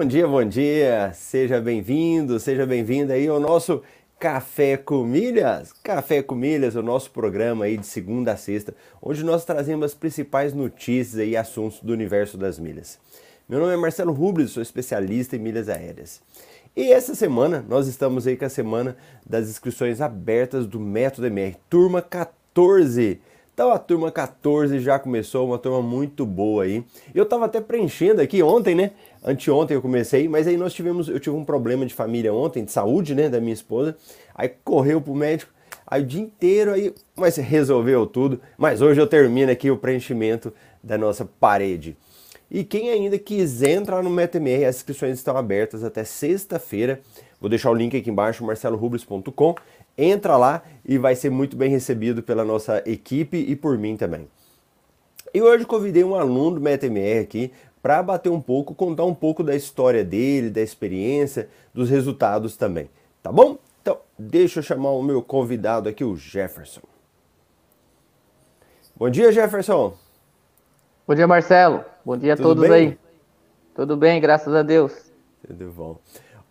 Bom dia, bom dia. Seja bem-vindo, seja bem-vinda aí ao nosso Café com Milhas. Café com Milhas, o nosso programa aí de segunda a sexta, onde nós trazemos as principais notícias e assuntos do universo das milhas. Meu nome é Marcelo Rubles, sou especialista em milhas aéreas. E essa semana nós estamos aí com a semana das inscrições abertas do Método MR, turma 14. Então a turma 14 já começou, uma turma muito boa aí. Eu tava até preenchendo aqui ontem, né? Anteontem eu comecei, mas aí nós tivemos, eu tive um problema de família ontem, de saúde, né, da minha esposa. Aí correu pro médico, aí o dia inteiro aí, mas resolveu tudo. Mas hoje eu termino aqui o preenchimento da nossa parede. E quem ainda quiser entrar no MetaMR, as inscrições estão abertas até sexta-feira. Vou deixar o link aqui embaixo, marcelorubles.com entra lá e vai ser muito bem recebido pela nossa equipe e por mim também. E hoje convidei um aluno do MetaMR aqui para bater um pouco, contar um pouco da história dele, da experiência, dos resultados também. Tá bom? Então, deixa eu chamar o meu convidado aqui, o Jefferson. Bom dia, Jefferson. Bom dia, Marcelo. Bom dia a Tudo todos bem? aí. Tudo bem, graças a Deus. Tudo bom.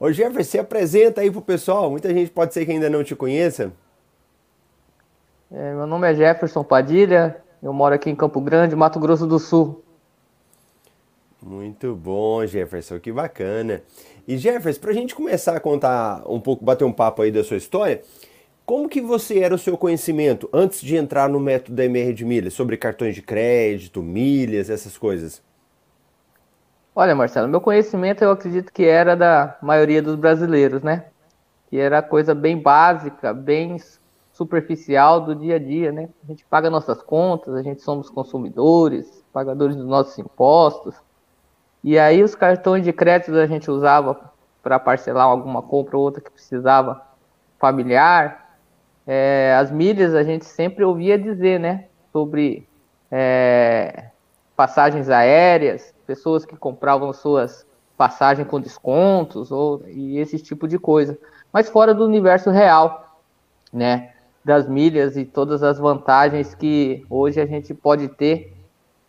Ô Jefferson, se apresenta aí pro pessoal. Muita gente pode ser que ainda não te conheça. É, meu nome é Jefferson Padilha. Eu moro aqui em Campo Grande, Mato Grosso do Sul. Muito bom, Jefferson, que bacana. E Jefferson, para a gente começar a contar um pouco, bater um papo aí da sua história, como que você era o seu conhecimento antes de entrar no método da MR de milhas, sobre cartões de crédito, milhas, essas coisas? Olha, Marcelo, meu conhecimento eu acredito que era da maioria dos brasileiros, né? Que era coisa bem básica, bem superficial do dia a dia, né? A gente paga nossas contas, a gente somos consumidores, pagadores dos nossos impostos. E aí os cartões de crédito a gente usava para parcelar alguma compra ou outra que precisava familiar. É, as milhas a gente sempre ouvia dizer, né? Sobre é, passagens aéreas, pessoas que compravam suas passagens com descontos ou e esse tipo de coisa, mas fora do universo real, né? Das milhas e todas as vantagens que hoje a gente pode ter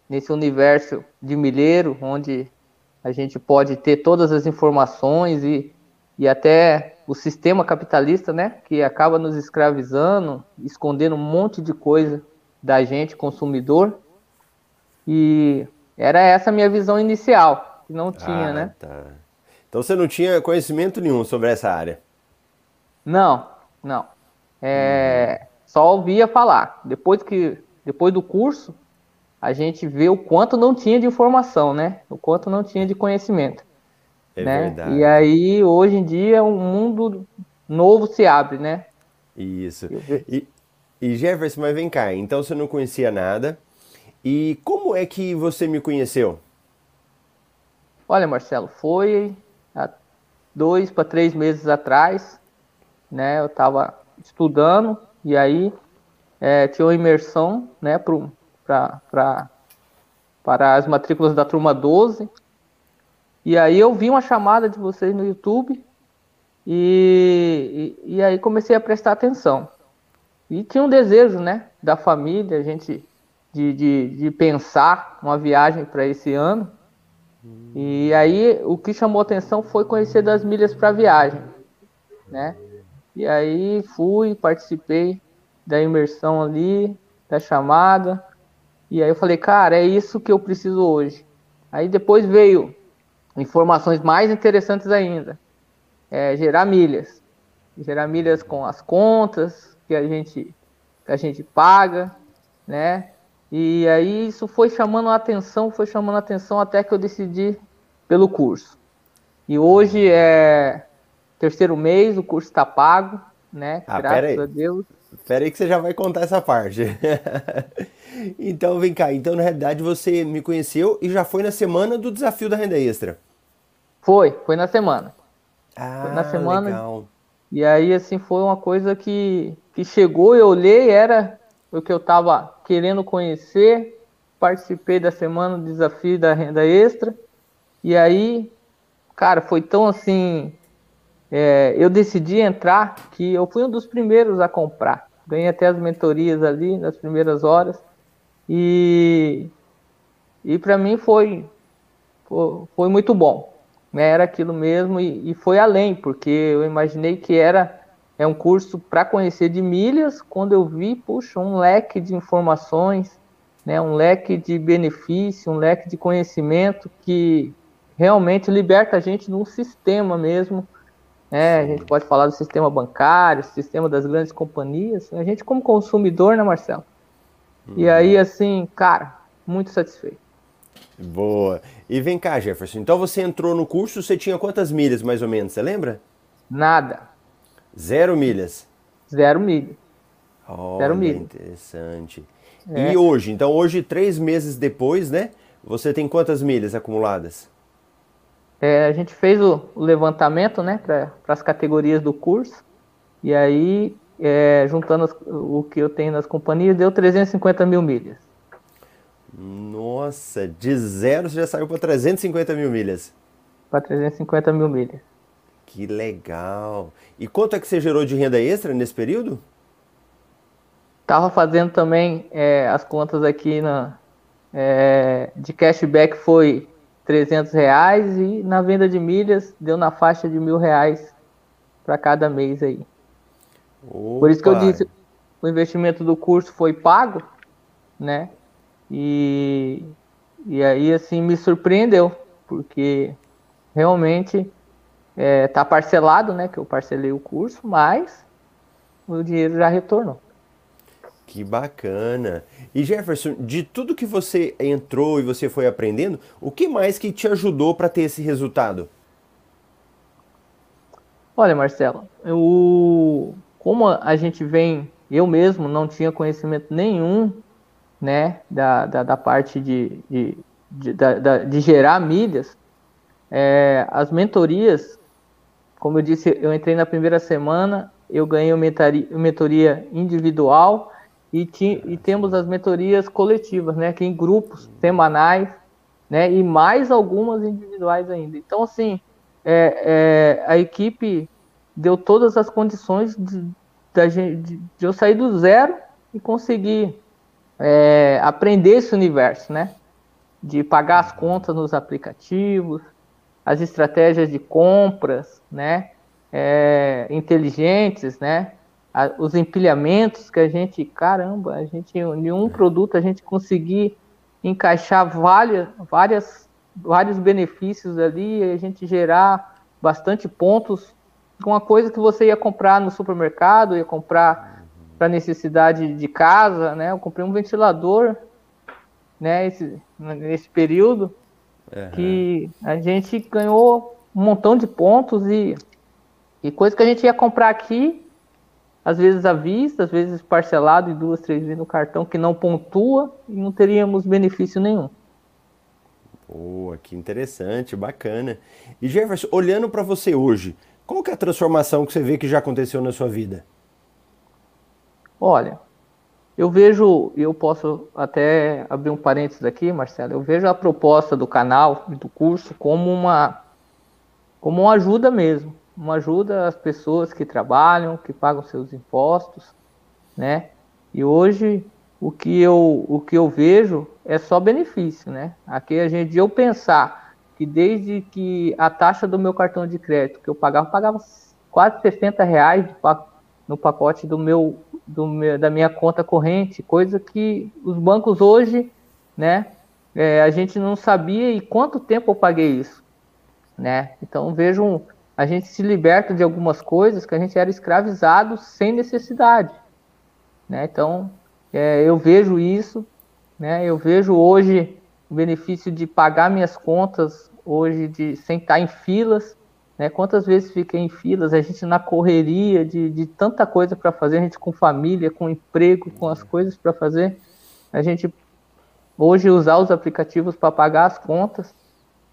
nesse universo de milheiro, onde a gente pode ter todas as informações e, e até o sistema capitalista, né, que acaba nos escravizando, escondendo um monte de coisa da gente, consumidor. E era essa a minha visão inicial, que não tinha, ah, né? Tá. Então você não tinha conhecimento nenhum sobre essa área? Não, não. É, uhum. Só ouvia falar. Depois que, depois do curso, a gente vê o quanto não tinha de informação, né? O quanto não tinha de conhecimento. É né? verdade. E aí, hoje em dia, um mundo novo se abre, né? Isso. E, e Jefferson, mas vem cá, então você não conhecia nada, e como é que você me conheceu? Olha, Marcelo, foi há dois para três meses atrás, né? Eu estava estudando e aí é, tinha uma imersão, né, pra, para as matrículas da turma 12. E aí eu vi uma chamada de vocês no YouTube e, e, e aí comecei a prestar atenção. E tinha um desejo, né, da família, a gente de, de, de pensar uma viagem para esse ano. E aí o que chamou atenção foi conhecer das milhas para viagem, né? E aí fui, participei da imersão ali, da chamada. E aí eu falei, cara, é isso que eu preciso hoje. Aí depois veio informações mais interessantes ainda. É, gerar milhas. Gerar milhas com as contas que a gente, que a gente paga, né? E aí isso foi chamando a atenção, foi chamando a atenção até que eu decidi pelo curso. E hoje é terceiro mês, o curso está pago, né? Ah, Graças a Deus. Espera aí que você já vai contar essa parte. então vem cá, então na realidade você me conheceu e já foi na semana do desafio da renda extra. Foi, foi na semana. Ah, foi na semana. Legal. E aí assim foi uma coisa que, que chegou, eu olhei, era o que eu estava querendo conhecer, participei da semana do desafio da renda extra, e aí, cara, foi tão assim. É, eu decidi entrar que eu fui um dos primeiros a comprar. Ganhei até as mentorias ali nas primeiras horas. E, e para mim foi, foi, muito bom. né, era aquilo mesmo e, e foi além, porque eu imaginei que era é um curso para conhecer de milhas, quando eu vi, puxa, um leque de informações, né, um leque de benefício, um leque de conhecimento que realmente liberta a gente num sistema mesmo. Né? A gente pode falar do sistema bancário, sistema das grandes companhias. A gente como consumidor, né, Marcelo? E uhum. aí, assim, cara, muito satisfeito. Boa. E vem cá, Jefferson. Então você entrou no curso, você tinha quantas milhas mais ou menos? Você lembra? Nada. Zero milhas. Zero milhas. Olha, Zero milhas. Interessante. É. E hoje, então hoje, três meses depois, né? Você tem quantas milhas acumuladas? É, a gente fez o, o levantamento, né, para as categorias do curso. E aí, é, juntando as, o que eu tenho nas companhias, deu 350 mil milhas. Nossa, de zero você já saiu para 350 mil milhas. Para 350 mil milhas. Que legal. E quanto é que você gerou de renda extra nesse período? Tava fazendo também é, as contas aqui na, é, de cashback foi 300 reais e na venda de milhas deu na faixa de mil reais para cada mês aí. Opa. Por isso que eu disse, o investimento do curso foi pago, né? E, e aí assim me surpreendeu, porque realmente é, tá parcelado, né? Que eu parcelei o curso, mas o dinheiro já retornou. Que bacana. E Jefferson, de tudo que você entrou e você foi aprendendo, o que mais que te ajudou para ter esse resultado? Olha, Marcelo, eu, como a gente vem, eu mesmo não tinha conhecimento nenhum, né, da, da, da parte de, de, de, da, de gerar milhas, é, as mentorias como eu disse, eu entrei na primeira semana, eu ganhei uma mentoria individual e, ti, e temos as mentorias coletivas, né, que em grupos semanais, né, e mais algumas individuais ainda. Então, assim, é, é, a equipe deu todas as condições de, de, de, eu sair do zero e conseguir é, aprender esse universo, né, de pagar as contas nos aplicativos, as estratégias de compras, né, é, inteligentes, né, a, os empilhamentos que a gente, caramba, a gente em um produto a gente conseguir encaixar várias, várias, vários benefícios ali, a gente gerar bastante pontos com uma coisa que você ia comprar no supermercado, ia comprar para necessidade de casa, né? Eu comprei um ventilador, né? Esse, nesse período Uhum. Que a gente ganhou um montão de pontos e, e coisa que a gente ia comprar aqui, às vezes à vista, às vezes parcelado em duas, três vezes no cartão, que não pontua e não teríamos benefício nenhum. Boa, que interessante, bacana. E Jefferson, olhando para você hoje, qual que é a transformação que você vê que já aconteceu na sua vida? Olha, eu vejo, eu posso até abrir um parênteses aqui, Marcelo, eu vejo a proposta do canal do curso como uma, como uma ajuda mesmo, uma ajuda às pessoas que trabalham, que pagam seus impostos, né? E hoje o que eu, o que eu vejo é só benefício, né? Aqui a gente, eu pensar que desde que a taxa do meu cartão de crédito que eu pagava, pagava quase 60 reais no pacote do meu do, da minha conta corrente, coisa que os bancos hoje, né, é, a gente não sabia e quanto tempo eu paguei isso, né? Então vejo a gente se liberta de algumas coisas que a gente era escravizado sem necessidade, né? Então é, eu vejo isso, né? Eu vejo hoje o benefício de pagar minhas contas hoje de sem estar em filas, né? Quantas vezes fiquei em filas, a gente na correria de, de tanta coisa para fazer, a gente com família, com emprego, com as coisas para fazer, a gente hoje usar os aplicativos para pagar as contas,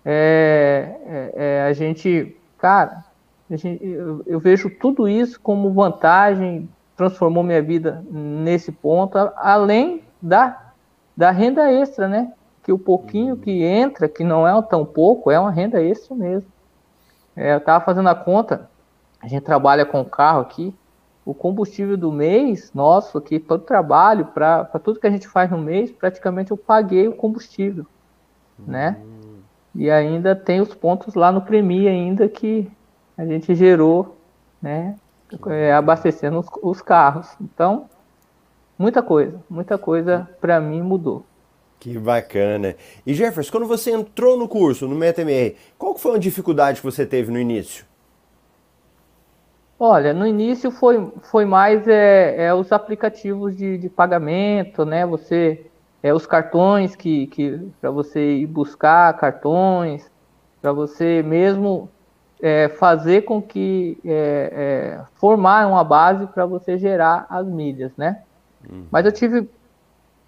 é, é, é, a gente, cara, a gente, eu, eu, vejo tudo isso como vantagem, transformou minha vida nesse ponto, além da, da renda extra, né? Que o pouquinho que entra, que não é tão pouco, é uma renda extra mesmo. É, eu estava fazendo a conta, a gente trabalha com carro aqui, o combustível do mês, nosso aqui, todo trabalho, para tudo que a gente faz no mês, praticamente eu paguei o combustível, né? E ainda tem os pontos lá no Premi ainda que a gente gerou, né? É, abastecendo os, os carros. Então, muita coisa, muita coisa para mim mudou. Que bacana. E Jefferson, quando você entrou no curso, no MetaMR, qual foi a dificuldade que você teve no início? Olha, no início foi, foi mais é, é os aplicativos de, de pagamento, né? Você é os cartões que, que para você ir buscar cartões, para você mesmo é, fazer com que é, é, formar uma base para você gerar as milhas, né? Uhum. Mas eu tive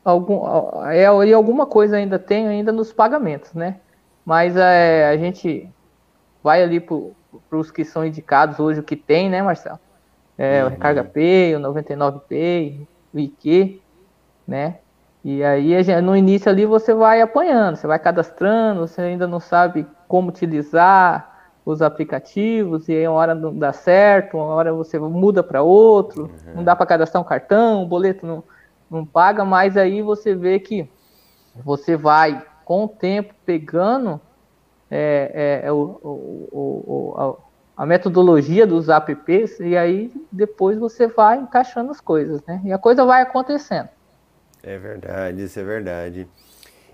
algum, é, e alguma coisa ainda tem ainda nos pagamentos, né? Mas é, a gente vai ali para os que são indicados hoje, o que tem, né, Marcelo? É, uhum. O Recarga Pay, o 99 Pay, o IQ, né? E aí gente, no início ali você vai apanhando, você vai cadastrando, você ainda não sabe como utilizar os aplicativos, e aí uma hora não dá certo, uma hora você muda para outro, uhum. não dá para cadastrar um cartão, o boleto não, não paga, mas aí você vê que você vai com o tempo pegando é, é, é o, o, o, a, a, metodologia dos apps e aí depois você vai encaixando as coisas, né? E a coisa vai acontecendo. É verdade, isso é verdade.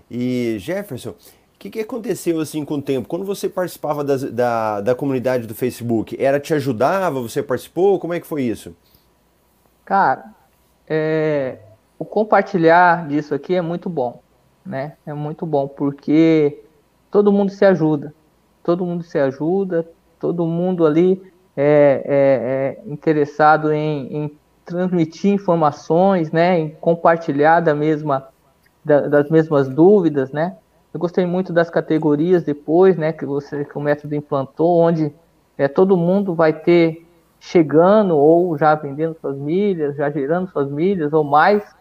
E Jefferson, o que, que aconteceu assim com o tempo? Quando você participava das, da, da comunidade do Facebook, era te ajudava? Você participou? Como é que foi isso? Cara, é, o compartilhar disso aqui é muito bom, né? É muito bom porque todo mundo se ajuda, todo mundo se ajuda, todo mundo ali é, é, é interessado em, em, transmitir informações, né? Em compartilhar da mesma, da, das mesmas dúvidas, né? Eu gostei muito das categorias depois, né? Que você, que o método implantou, onde é, todo mundo vai ter chegando ou já vendendo suas milhas, já gerando suas milhas ou mais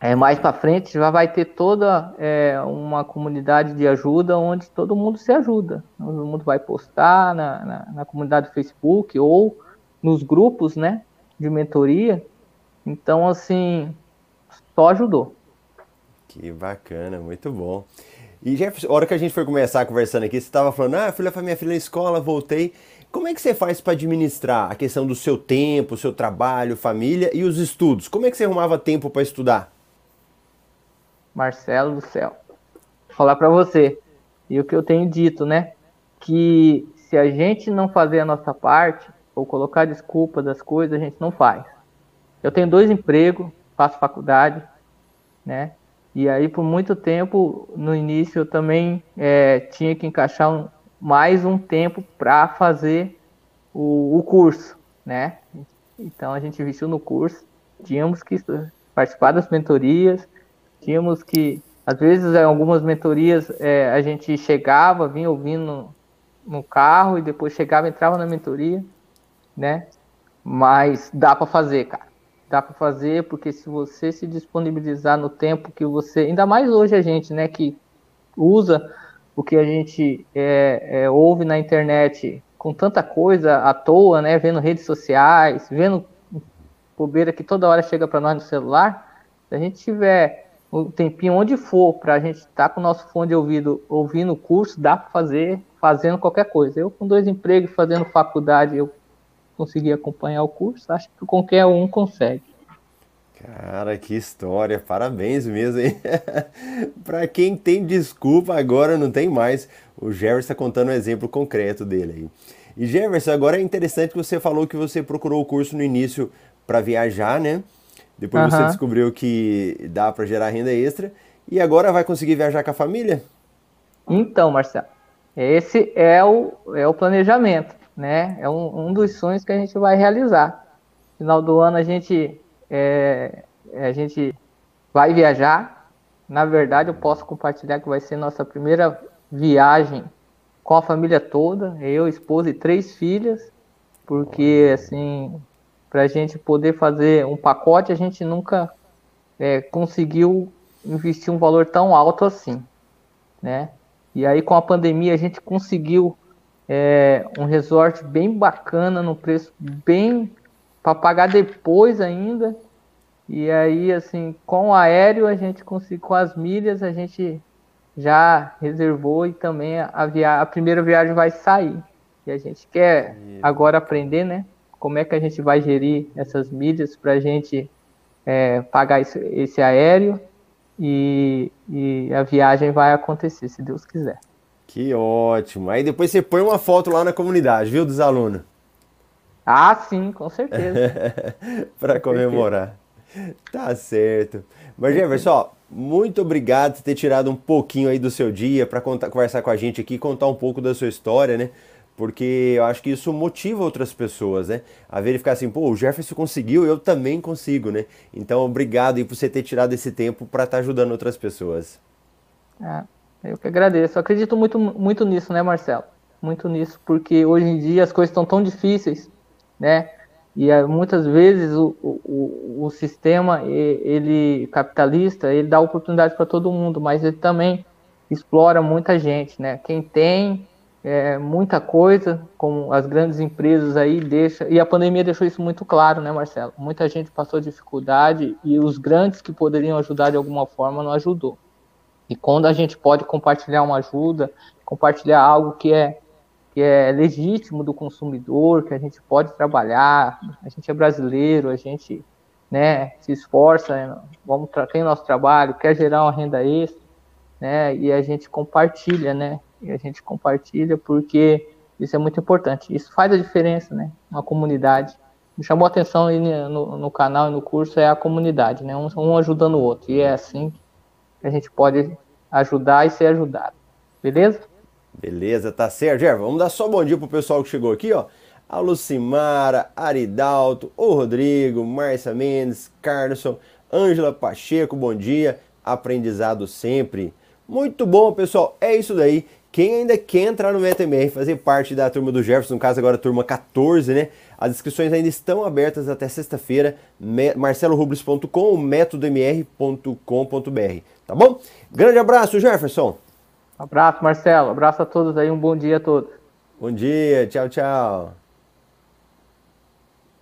é, mais para frente já vai ter toda é, uma comunidade de ajuda onde todo mundo se ajuda. Todo mundo vai postar na, na, na, comunidade do Facebook ou nos grupos né, de mentoria. Então, assim, só ajudou. Que bacana, muito bom. E Jefferson, a hora que a gente foi começar conversando aqui, você estava falando, ah, fui levar minha filha na escola, voltei. Como é que você faz para administrar a questão do seu tempo, seu trabalho, família e os estudos? Como é que você arrumava tempo para estudar? Marcelo do céu. Falar para você. E o que eu tenho dito, né? Que se a gente não fazer a nossa parte, ou colocar desculpa das coisas, a gente não faz. Eu tenho dois empregos, faço faculdade, né? E aí, por muito tempo, no início, eu também é, tinha que encaixar um, mais um tempo para fazer o, o, curso, né? Então, a gente investiu no curso, tínhamos que participar das mentorias, Tínhamos que, às vezes, em algumas mentorias, é, a gente chegava, vinha ouvindo no, no carro e depois chegava, entrava na mentoria, né? Mas dá para fazer, cara. Dá para fazer porque se você se disponibilizar no tempo que você, ainda mais hoje a gente, né, que usa o que a gente é, é, ouve na internet com tanta coisa à toa, né, vendo redes sociais, vendo bobeira que toda hora chega para nós no celular, se a gente tiver um tempinho onde for para a gente estar tá com o nosso fone de ouvido ouvindo o curso, dá para fazer fazendo qualquer coisa. Eu com dois empregos, fazendo faculdade, eu consegui acompanhar o curso, acho que qualquer um consegue. Cara, que história, parabéns mesmo, hein? para quem tem desculpa, agora não tem mais. O Jefferson está contando um exemplo concreto dele aí. E Jefferson, agora é interessante que você falou que você procurou o curso no início para viajar, né? Depois uhum. você descobriu que dá para gerar renda extra e agora vai conseguir viajar com a família? Então, Marcelo, esse é o, é o planejamento, né? É um, um dos sonhos que a gente vai realizar. Final do ano a gente é, a gente vai viajar. Na verdade, eu posso compartilhar que vai ser nossa primeira viagem com a família toda, eu, esposa e três filhas, porque assim para a gente poder fazer um pacote, a gente nunca é, conseguiu investir um valor tão alto assim, né? E aí com a pandemia a gente conseguiu é, um resort bem bacana, no preço bem para pagar depois ainda. E aí assim, com o aéreo a gente conseguiu, com as milhas a gente já reservou e também a, via a primeira viagem vai sair. E a gente quer agora aprender, né? Como é que a gente vai gerir essas mídias para a gente é, pagar esse, esse aéreo e, e a viagem vai acontecer, se Deus quiser. Que ótimo. Aí depois você põe uma foto lá na comunidade, viu, dos alunos? Ah, sim, com certeza. para comemorar. Tá certo. Mas, Jefferson, muito obrigado por ter tirado um pouquinho aí do seu dia para conversar com a gente aqui, contar um pouco da sua história, né? Porque eu acho que isso motiva outras pessoas, né? A verificar assim, pô, o Jefferson conseguiu, eu também consigo, né? Então, obrigado aí por você ter tirado esse tempo para estar tá ajudando outras pessoas. Ah, eu que agradeço. Eu acredito muito, muito nisso, né, Marcelo? Muito nisso, porque hoje em dia as coisas estão tão difíceis, né? E eh, muitas vezes o, o, o sistema ele capitalista ele dá oportunidade para todo mundo, mas ele também explora muita gente, né? Quem tem é, muita coisa, como as grandes empresas aí deixa e a pandemia deixou isso muito claro, né, Marcelo? Muita gente passou dificuldade e os grandes que poderiam ajudar de alguma forma não ajudou. E quando a gente pode compartilhar uma ajuda, compartilhar algo que é que é legítimo do consumidor, que a gente pode trabalhar, a gente é brasileiro, a gente né, se esforça, vamos tem nosso trabalho, quer gerar uma renda extra, né, e a gente compartilha, né, e a gente compartilha porque isso é muito importante, isso faz a diferença, né, uma comunidade. Me chamou a atenção aí no, no canal e no curso é a comunidade, né, um, um ajudando o outro, e é assim que a gente pode ajudar e ser ajudado, beleza? Beleza, tá certo. Gerva, vamos dar só bom dia pro pessoal que chegou aqui, ó. A Lucimara, Aridalto, o Rodrigo, Márcia Mendes, Carlson, Ângela Pacheco, bom dia. Aprendizado sempre. Muito bom, pessoal. É isso daí. Quem ainda quer entrar no MetaMR, fazer parte da turma do Jefferson, no caso agora turma 14, né? As inscrições ainda estão abertas até sexta-feira, marcelorubles.com, métodomr.com.br, tá bom? Grande abraço, Jefferson. Abraço, Marcelo. Abraço a todos aí. Um bom dia a todos. Bom dia. Tchau, tchau.